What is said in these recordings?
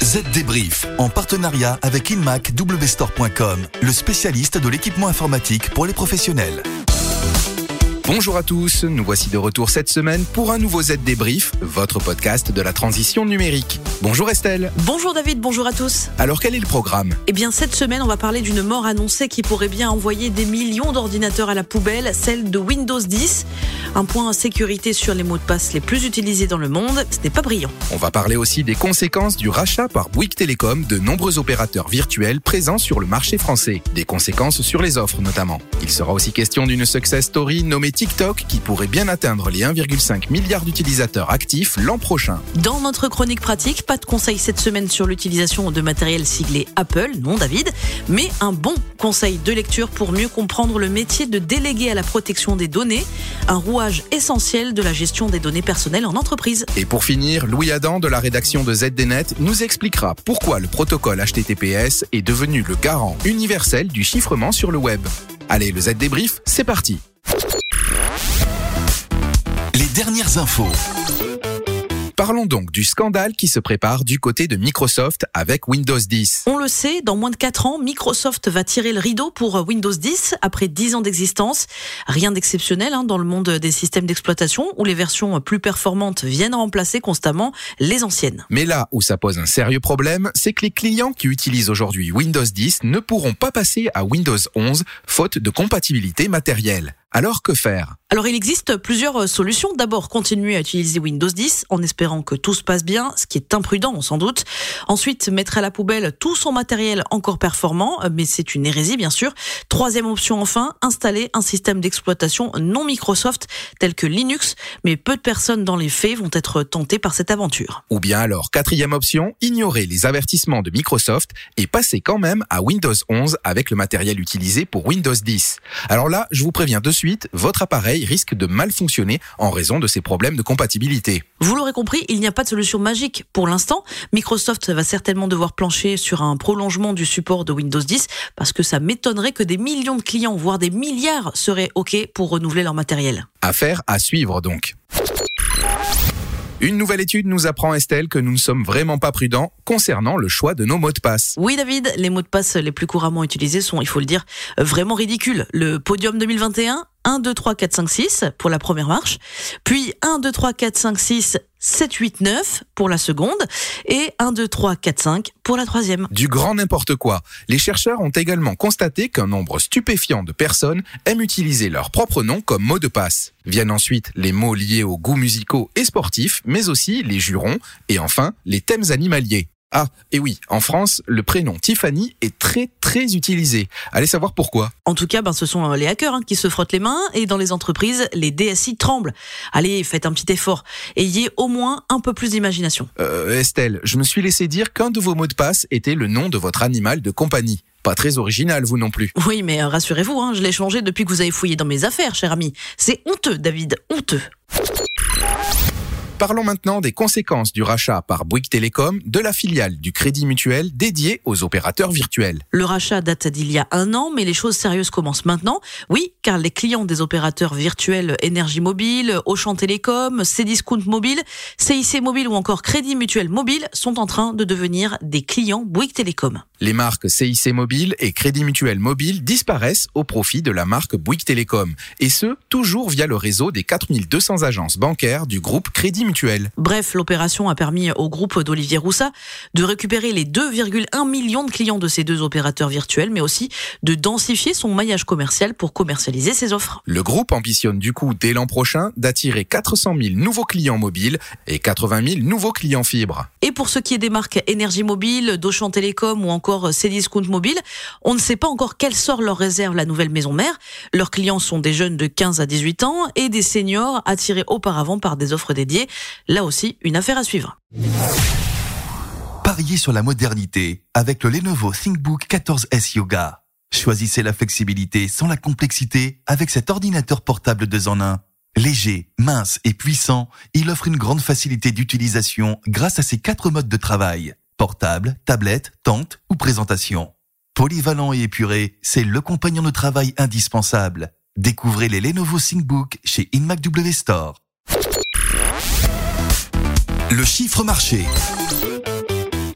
Z Débrief, en partenariat avec InmacWstore.com, le spécialiste de l'équipement informatique pour les professionnels. Bonjour à tous, nous voici de retour cette semaine pour un nouveau Z Débrief, votre podcast de la transition numérique. Bonjour Estelle. Bonjour David, bonjour à tous. Alors quel est le programme? Eh bien cette semaine on va parler d'une mort annoncée qui pourrait bien envoyer des millions d'ordinateurs à la poubelle, celle de Windows 10. Un point en sécurité sur les mots de passe les plus utilisés dans le monde, ce n'est pas brillant. On va parler aussi des conséquences du rachat par Bouygues Télécom de nombreux opérateurs virtuels présents sur le marché français. Des conséquences sur les offres notamment. Il sera aussi question d'une success story nommée TikTok qui pourrait bien atteindre les 1,5 milliard d'utilisateurs actifs l'an prochain. Dans notre chronique pratique, pas de conseil cette semaine sur l'utilisation de matériel siglé Apple, non David, mais un bon conseil de lecture pour mieux comprendre le métier de délégué à la protection des données, un rouage essentiel de la gestion des données personnelles en entreprise. Et pour finir, Louis Adam de la rédaction de ZDNet nous expliquera pourquoi le protocole HTTPS est devenu le garant universel du chiffrement sur le web. Allez, le Z débrief, c'est parti. Les dernières infos. Parlons donc du scandale qui se prépare du côté de Microsoft avec Windows 10. On le sait, dans moins de 4 ans, Microsoft va tirer le rideau pour Windows 10 après 10 ans d'existence. Rien d'exceptionnel hein, dans le monde des systèmes d'exploitation où les versions plus performantes viennent remplacer constamment les anciennes. Mais là où ça pose un sérieux problème, c'est que les clients qui utilisent aujourd'hui Windows 10 ne pourront pas passer à Windows 11 faute de compatibilité matérielle. Alors que faire? Alors il existe plusieurs solutions. D'abord, continuer à utiliser Windows 10 en espérant que tout se passe bien, ce qui est imprudent sans doute. Ensuite, mettre à la poubelle tout son matériel encore performant, mais c'est une hérésie bien sûr. Troisième option enfin, installer un système d'exploitation non Microsoft tel que Linux, mais peu de personnes dans les faits vont être tentées par cette aventure. Ou bien alors, quatrième option, ignorer les avertissements de Microsoft et passer quand même à Windows 11 avec le matériel utilisé pour Windows 10. Alors là, je vous préviens de suite, votre appareil risque de mal fonctionner en raison de ces problèmes de compatibilité. Vous l'aurez compris, il n'y a pas de solution magique pour l'instant. Microsoft va certainement devoir plancher sur un prolongement du support de Windows 10 parce que ça m'étonnerait que des millions de clients, voire des milliards, seraient OK pour renouveler leur matériel. Affaire à suivre donc. Une nouvelle étude nous apprend, Estelle, que nous ne sommes vraiment pas prudents concernant le choix de nos mots de passe. Oui, David, les mots de passe les plus couramment utilisés sont, il faut le dire, vraiment ridicules. Le podium 2021, 1, 2, 3, 4, 5, 6 pour la première marche, puis 1, 2, 3, 4, 5, 6, 7, 8, 9 pour la seconde, et 1, 2, 3, 4, 5 pour la troisième. Du grand n'importe quoi. Les chercheurs ont également constaté qu'un nombre stupéfiant de personnes aiment utiliser leur propre nom comme mot de passe. Viennent ensuite les mots liés aux goûts musicaux et sportifs, mais aussi les jurons, et enfin les thèmes animaliers. Ah, et oui, en France, le prénom Tiffany est très très utilisé. Allez savoir pourquoi. En tout cas, ben, ce sont les hackers hein, qui se frottent les mains et dans les entreprises, les DSI tremblent. Allez, faites un petit effort. Ayez au moins un peu plus d'imagination. Euh, Estelle, je me suis laissé dire qu'un de vos mots de passe était le nom de votre animal de compagnie. Pas très original, vous non plus. Oui, mais rassurez-vous, hein, je l'ai changé depuis que vous avez fouillé dans mes affaires, cher ami. C'est honteux, David, honteux. Parlons maintenant des conséquences du rachat par Bouygues Télécom de la filiale du Crédit Mutuel dédiée aux opérateurs virtuels. Le rachat date d'il y a un an, mais les choses sérieuses commencent maintenant. Oui, car les clients des opérateurs virtuels Énergie Mobile, Auchan Télécom, Cdiscount Mobile, CIC Mobile ou encore Crédit Mutuel Mobile sont en train de devenir des clients Bouygues Télécom. Les marques CIC Mobile et Crédit Mutuel Mobile disparaissent au profit de la marque Bouygues Télécom, et ce, toujours via le réseau des 4200 agences bancaires du groupe Crédit Mutuel. Bref, l'opération a permis au groupe d'Olivier Roussat de récupérer les 2,1 millions de clients de ces deux opérateurs virtuels, mais aussi de densifier son maillage commercial pour commercialiser ses offres. Le groupe ambitionne du coup dès l'an prochain d'attirer 400 000 nouveaux clients mobiles et 80 000 nouveaux clients fibres. Et pour ce qui est des marques Énergie Mobile, d'Auchan Télécom ou encore Cdiscount Mobile, on ne sait pas encore quel sort leur réserve la nouvelle maison mère. Leurs clients sont des jeunes de 15 à 18 ans et des seniors attirés auparavant par des offres dédiées. Là aussi, une affaire à suivre. Pariez sur la modernité avec le Lenovo ThinkBook 14S Yoga. Choisissez la flexibilité sans la complexité avec cet ordinateur portable 2 en 1. Léger, mince et puissant, il offre une grande facilité d'utilisation grâce à ses quatre modes de travail. Portable, tablette, tente ou présentation. Polyvalent et épuré, c'est le compagnon de travail indispensable. Découvrez les Lenovo ThinkBook chez InMacW Store. Le chiffre marché.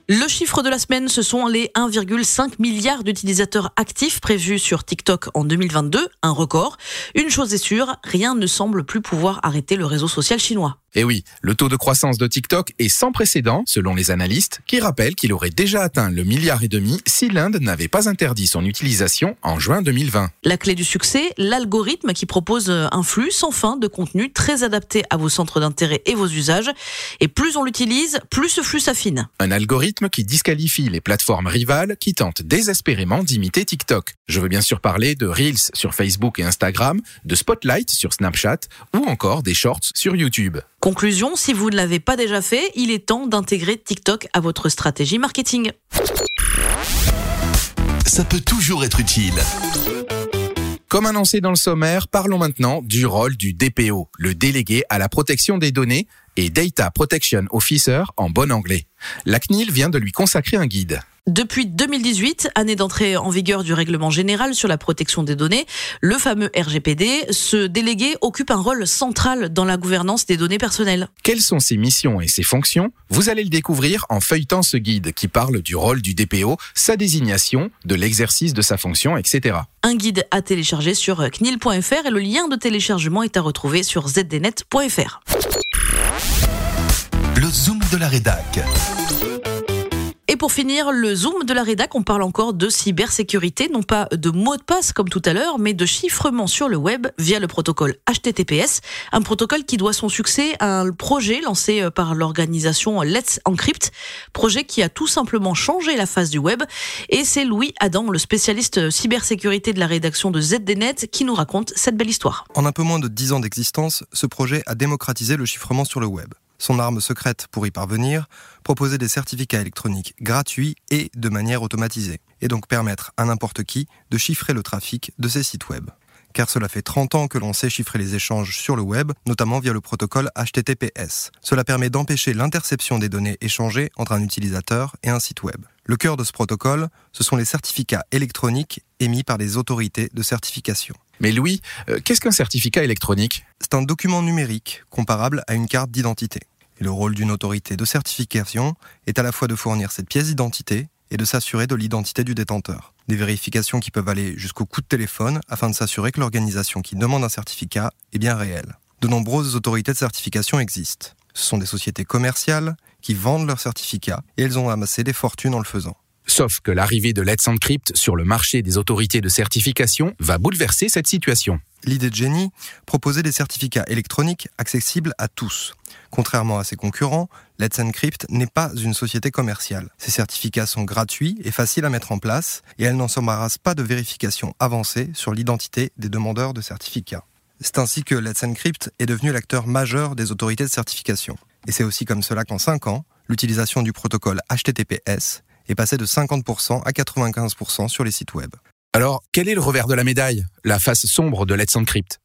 Le chiffre de la semaine, ce sont les 1,5 milliard d'utilisateurs actifs prévus sur TikTok en 2022, un record. Une chose est sûre, rien ne semble plus pouvoir arrêter le réseau social chinois. Et eh oui, le taux de croissance de TikTok est sans précédent, selon les analystes, qui rappellent qu'il aurait déjà atteint le milliard et demi si l'Inde n'avait pas interdit son utilisation en juin 2020. La clé du succès, l'algorithme qui propose un flux sans fin de contenu très adapté à vos centres d'intérêt et vos usages. Et plus on l'utilise, plus ce flux s'affine. Un algorithme qui disqualifie les plateformes rivales qui tentent désespérément d'imiter TikTok. Je veux bien sûr parler de Reels sur Facebook et Instagram, de Spotlight sur Snapchat ou encore des Shorts sur YouTube. Conclusion, si vous ne l'avez pas déjà fait, il est temps d'intégrer TikTok à votre stratégie marketing. Ça peut toujours être utile. Comme annoncé dans le sommaire, parlons maintenant du rôle du DPO, le délégué à la protection des données et Data Protection Officer en bon anglais. La CNIL vient de lui consacrer un guide. Depuis 2018, année d'entrée en vigueur du règlement général sur la protection des données, le fameux RGPD, ce délégué occupe un rôle central dans la gouvernance des données personnelles. Quelles sont ses missions et ses fonctions? Vous allez le découvrir en feuilletant ce guide qui parle du rôle du DPO, sa désignation, de l'exercice de sa fonction, etc. Un guide à télécharger sur cnil.fr et le lien de téléchargement est à retrouver sur zdnet.fr. Le zoom de la rédac. Et pour finir, le zoom de la rédac, on parle encore de cybersécurité, non pas de mots de passe comme tout à l'heure, mais de chiffrement sur le web via le protocole HTTPS, un protocole qui doit son succès à un projet lancé euh, par l'organisation Let's Encrypt, projet qui a tout simplement changé la face du web. Et c'est Louis Adam, le spécialiste cybersécurité de la rédaction de ZDNet, qui nous raconte cette belle histoire. En un peu moins de 10 ans d'existence, ce projet a démocratisé le chiffrement sur le web son arme secrète pour y parvenir, proposer des certificats électroniques gratuits et de manière automatisée, et donc permettre à n'importe qui de chiffrer le trafic de ses sites web. Car cela fait 30 ans que l'on sait chiffrer les échanges sur le web, notamment via le protocole HTTPS. Cela permet d'empêcher l'interception des données échangées entre un utilisateur et un site web. Le cœur de ce protocole, ce sont les certificats électroniques émis par les autorités de certification. Mais Louis, euh, qu'est-ce qu'un certificat électronique? C'est un document numérique comparable à une carte d'identité. Le rôle d'une autorité de certification est à la fois de fournir cette pièce d'identité et de s'assurer de l'identité du détenteur. Des vérifications qui peuvent aller jusqu'au coup de téléphone afin de s'assurer que l'organisation qui demande un certificat est bien réelle. De nombreuses autorités de certification existent. Ce sont des sociétés commerciales qui vendent leurs certificats et elles ont amassé des fortunes en le faisant. Sauf que l'arrivée de Let's Encrypt sur le marché des autorités de certification va bouleverser cette situation. L'idée de Jenny, proposer des certificats électroniques accessibles à tous. Contrairement à ses concurrents, Let's Encrypt n'est pas une société commerciale. Ces certificats sont gratuits et faciles à mettre en place et elles n'en s'embarrassent pas de vérification avancée sur l'identité des demandeurs de certificats. C'est ainsi que Let's Encrypt est devenu l'acteur majeur des autorités de certification. Et c'est aussi comme cela qu'en 5 ans, l'utilisation du protocole HTTPS est passé de 50% à 95% sur les sites web. Alors, quel est le revers de la médaille, la face sombre de Let's Encrypt?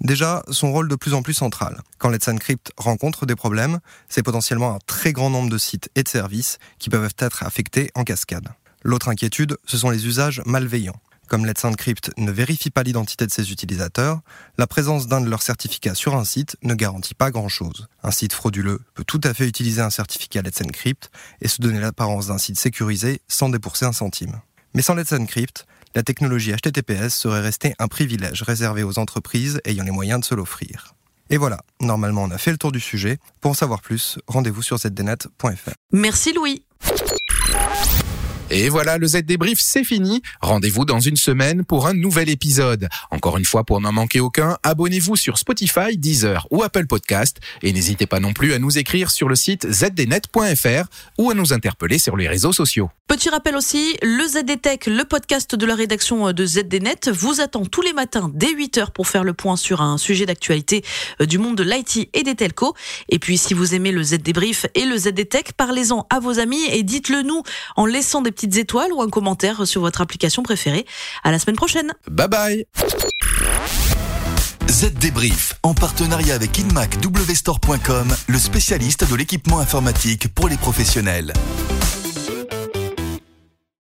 Déjà, son rôle de plus en plus central. Quand Let's Encrypt rencontre des problèmes, c'est potentiellement un très grand nombre de sites et de services qui peuvent être affectés en cascade. L'autre inquiétude, ce sont les usages malveillants. Comme Let's Encrypt ne vérifie pas l'identité de ses utilisateurs, la présence d'un de leurs certificats sur un site ne garantit pas grand-chose. Un site frauduleux peut tout à fait utiliser un certificat Let's Encrypt et se donner l'apparence d'un site sécurisé sans débourser un centime. Mais sans Let's Encrypt, la technologie HTTPS serait restée un privilège réservé aux entreprises ayant les moyens de se l'offrir. Et voilà, normalement on a fait le tour du sujet. Pour en savoir plus, rendez-vous sur zdnet.fr. Merci Louis. Et voilà, le Z débrief, c'est fini. Rendez-vous dans une semaine pour un nouvel épisode. Encore une fois, pour n'en manquer aucun, abonnez-vous sur Spotify, Deezer ou Apple Podcast. Et n'hésitez pas non plus à nous écrire sur le site zdnet.fr ou à nous interpeller sur les réseaux sociaux. Petit rappel aussi, le ZDTech, le podcast de la rédaction de ZDNet, vous attend tous les matins dès 8h pour faire le point sur un sujet d'actualité euh, du monde de l'IT et des telcos. Et puis, si vous aimez le Z débrief et le ZDTech, parlez-en à vos amis et dites-le nous en laissant des petites étoiles ou un commentaire sur votre application préférée. À la semaine prochaine. Bye bye. Z Débrief, en partenariat avec InmacWstore.com, le spécialiste de l'équipement informatique pour les professionnels.